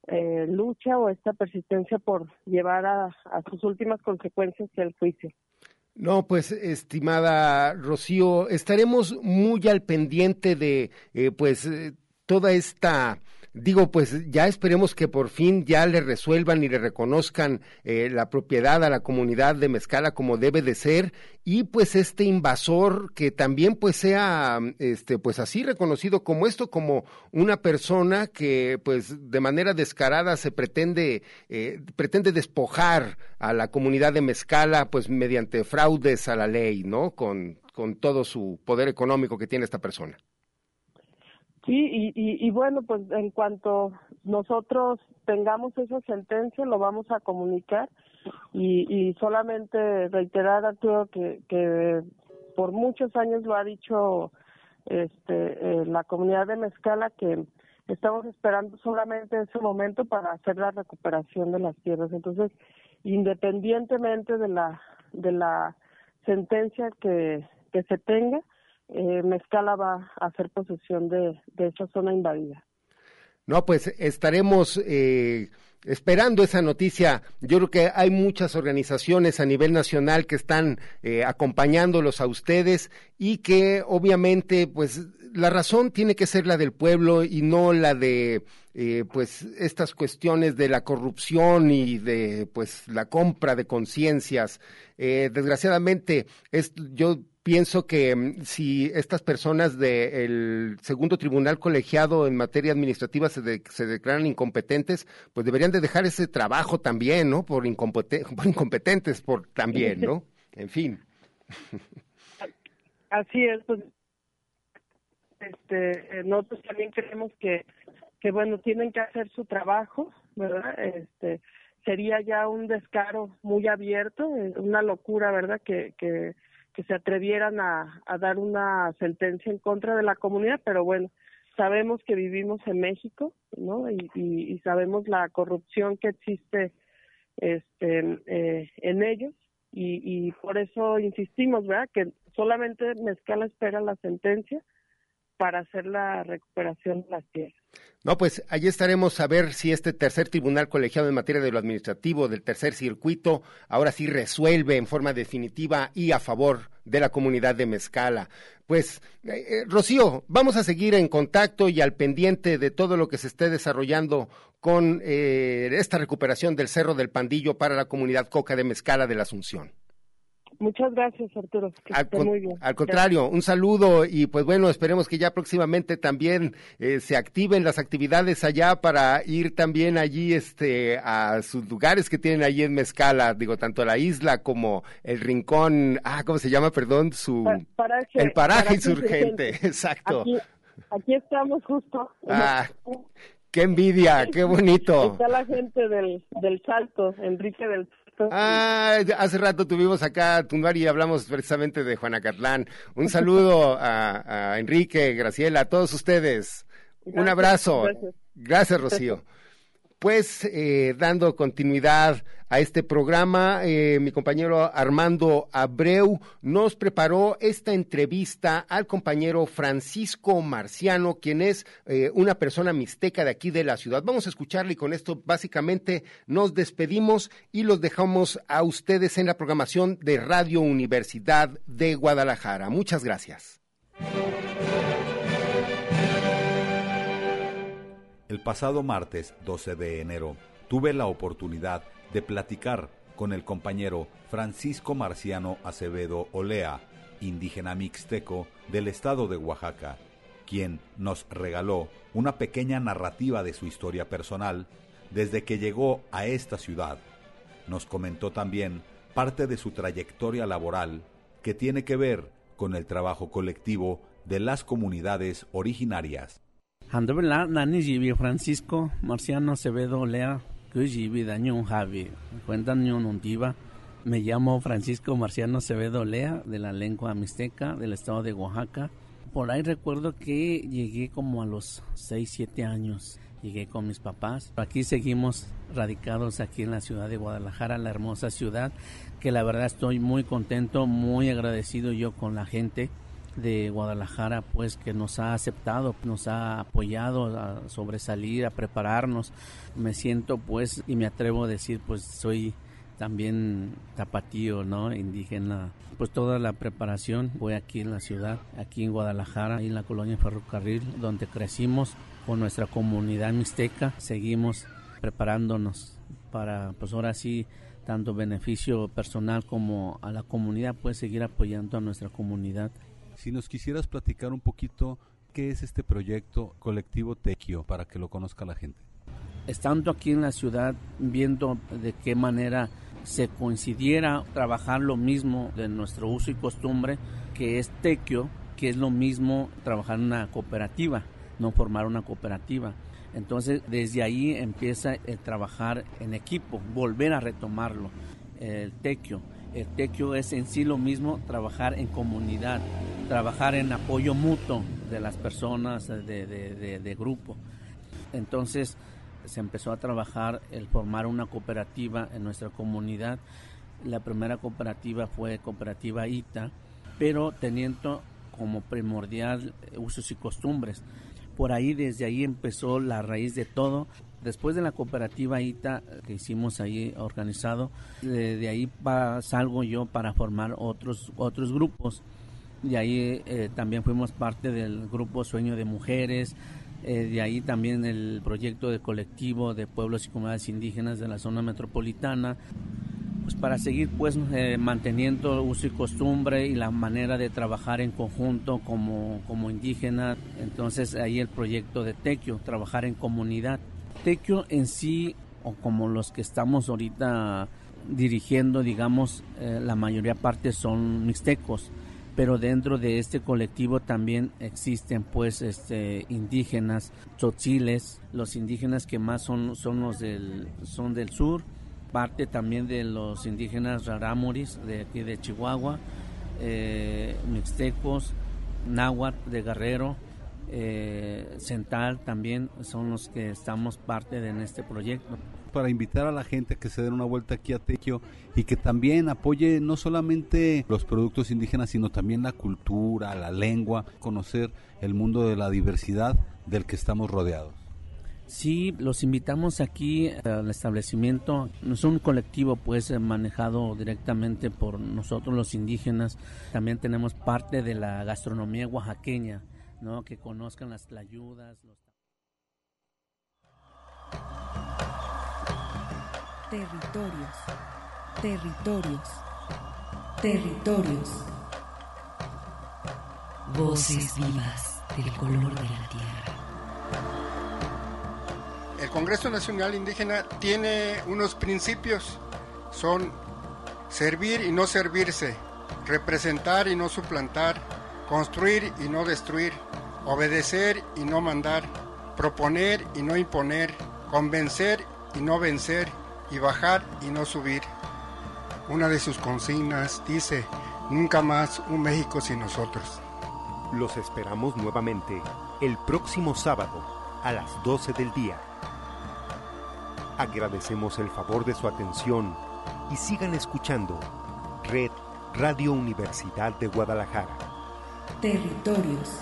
eh, lucha o esta persistencia por llevar a, sus últimas consecuencias el juicio. No, pues estimada Rocío, estaremos muy al pendiente de eh, pues eh, toda esta digo, pues ya esperemos que por fin ya le resuelvan y le reconozcan eh, la propiedad a la comunidad de Mezcala como debe de ser y pues este invasor que también pues sea este pues así reconocido como esto como una persona que pues de manera descarada se pretende eh, pretende despojar a la comunidad de Mezcala pues mediante fraudes a la ley, ¿no? Con con todo su poder económico que tiene esta persona. Sí, y, y, bueno, pues en cuanto nosotros tengamos esa sentencia, lo vamos a comunicar y, y solamente reiterar, Arturo, que, que por muchos años lo ha dicho este, eh, la comunidad de Mezcala, que estamos esperando solamente ese momento para hacer la recuperación de las tierras. Entonces, independientemente de la, de la sentencia que, que se tenga, eh, Mezcala va a hacer posesión de, esa zona invadida. No, pues estaremos eh, esperando esa noticia. Yo creo que hay muchas organizaciones a nivel nacional que están eh, acompañándolos a ustedes y que obviamente, pues la razón tiene que ser la del pueblo y no la de eh, pues estas cuestiones de la corrupción y de pues la compra de conciencias. Desgraciadamente, es, yo pienso que mm, si estas personas del segundo tribunal colegiado en materia administrativa se, se, declaran incompetentes, pues deberían de dejar ese trabajo también, ¿no? Por, por incompetentes, por también, ¿no? En fin. Así es, pues este, nosotros también creemos que, que bueno, tienen que hacer su trabajo, ¿verdad? Este, sería ya un descaro muy abierto, eh, una locura, ¿verdad? Que, que que se atrevieran a, dar una sentencia en contra de la comunidad, pero bueno, sabemos que vivimos en México, ¿no? Y, y, sabemos la corrupción que existe este, eh, en ellos y, y por eso insistimos, ¿verdad? Que solamente Mezcala espera la sentencia para hacer la recuperación de las tierras. No, pues allí estaremos a ver si este tercer tribunal colegiado en materia de lo administrativo del tercer circuito ahora sí resuelve en forma definitiva y a favor de la comunidad de Mezcala. Pues, eh, eh, Rocío, vamos a seguir en contacto y al pendiente de todo lo que se esté desarrollando con eh, esta recuperación del Cerro del Pandillo para la comunidad Coca de Mezcala de la Asunción. Muchas gracias, Arturo. al, contrario, un saludo y pues bueno, esperemos que ya próximamente también eh, se activen las actividades allá para ir también allí este a sus lugares que tienen allí en Mezcala, digo, tanto la isla como el rincón, ah, ¿cómo se llama? Perdón, su el paraje insurgente, exacto. Aquí, estamos justo. Ah, qué envidia, qué bonito. Está la gente del, del Salto, Enrique del Ah, hace rato tuvimos acá a Tumbar y hablamos precisamente de Juanacatlán. Un saludo a, Enrique, Graciela, a todos ustedes. Un abrazo. Gracias, Rocío. Pues eh, dando continuidad a este programa, eh, mi compañero Armando Abreu nos preparó esta entrevista al compañero Francisco Marciano, quien es eh, una persona mixteca de aquí de la ciudad. Vamos a escucharle y con esto básicamente nos despedimos y los dejamos a ustedes en la programación de Radio Universidad de Guadalajara. Muchas gracias. El pasado martes 12 de enero tuve la oportunidad de platicar con el compañero Francisco Marciano Acevedo Olea, indígena mixteco del estado de Oaxaca, quien nos regaló una pequeña narrativa de su historia personal desde que llegó a esta ciudad. Nos comentó también parte de su trayectoria laboral que tiene que ver con el trabajo colectivo de las comunidades originarias. Francisco Marciano Acevedo Lea, me llamo Francisco Marciano Acevedo Lea, de la lengua mixteca, del estado de Oaxaca. Por ahí recuerdo que llegué como a los 6, 7 años. Llegué con mis papás. Aquí seguimos radicados aquí en la ciudad de Guadalajara, la hermosa ciudad, que la verdad estoy muy contento, muy agradecido yo con la gente de Guadalajara, pues que nos ha aceptado, nos ha apoyado a sobresalir, a prepararnos. Me siento pues y me atrevo a decir pues soy también tapatío, ¿no? Indígena. Pues toda la preparación fue aquí en la ciudad, aquí en Guadalajara, en la colonia Ferrocarril, donde crecimos con nuestra comunidad mixteca. Seguimos preparándonos para, pues ahora sí, tanto beneficio personal como a la comunidad, pues seguir apoyando a nuestra comunidad. Si nos quisieras platicar un poquito qué es este proyecto colectivo Tequio para que lo conozca la gente. Estando aquí en la ciudad, viendo de qué manera se coincidiera trabajar lo mismo de nuestro uso y costumbre, que es tequio, que es lo mismo trabajar en una cooperativa, no formar una cooperativa. Entonces, desde ahí empieza el trabajar en equipo, volver a retomarlo, el tequio. El tequio es en sí lo mismo trabajar en comunidad, trabajar en apoyo mutuo de las personas, de, de, de grupo. Entonces, se empezó a trabajar el formar una cooperativa en nuestra comunidad. La primera cooperativa fue Cooperativa ITA, pero teniendo como primordial usos y costumbres. Por ahí, desde ahí empezó la raíz de todo. Después de la cooperativa ITA que hicimos ahí organizado, de, ahí salgo yo para formar otros, otros grupos. De ahí eh, también fuimos parte del grupo Sueño de Mujeres, eh, de ahí también el proyecto de colectivo de pueblos y comunidades indígenas de la zona metropolitana, pues para seguir pues eh, manteniendo uso y costumbre y la manera de trabajar en conjunto como, como indígena. Entonces ahí el proyecto de Tequio, trabajar en comunidad. Tequio en sí, o como los que estamos ahorita dirigiendo, digamos, eh, la mayoría parte son mixtecos pero dentro de este colectivo también existen pues este indígenas tzotziles, los indígenas que más son son los del son del sur, parte también de los indígenas rarámuris de aquí de Chihuahua, eh, mixtecos, náhuatl de Guerrero, eh, Central también son los que estamos parte de en este proyecto para invitar a la gente que se den una vuelta aquí a Tequio y que también apoye no solamente los productos indígenas, sino también la cultura, la lengua, conocer el mundo de la diversidad del que estamos rodeados. Sí, los invitamos aquí al establecimiento. Es un colectivo pues manejado directamente por nosotros los indígenas. También tenemos parte de la gastronomía oaxaqueña, ¿no? Que conozcan las tlayudas, los Territorios. Territorios. Territorios. Voces vivas del color de la tierra. El Congreso Nacional Indígena tiene unos principios. Son servir y no servirse, representar y no suplantar, construir y no destruir, obedecer y no mandar, proponer y no imponer, convencer y no vencer y bajar y no subir. Una de sus consignas dice, nunca más un México sin nosotros. Los esperamos nuevamente el próximo sábado a las 12 del día. Agradecemos el favor de su atención y sigan escuchando Red Radio Universidad de Guadalajara. Territorios.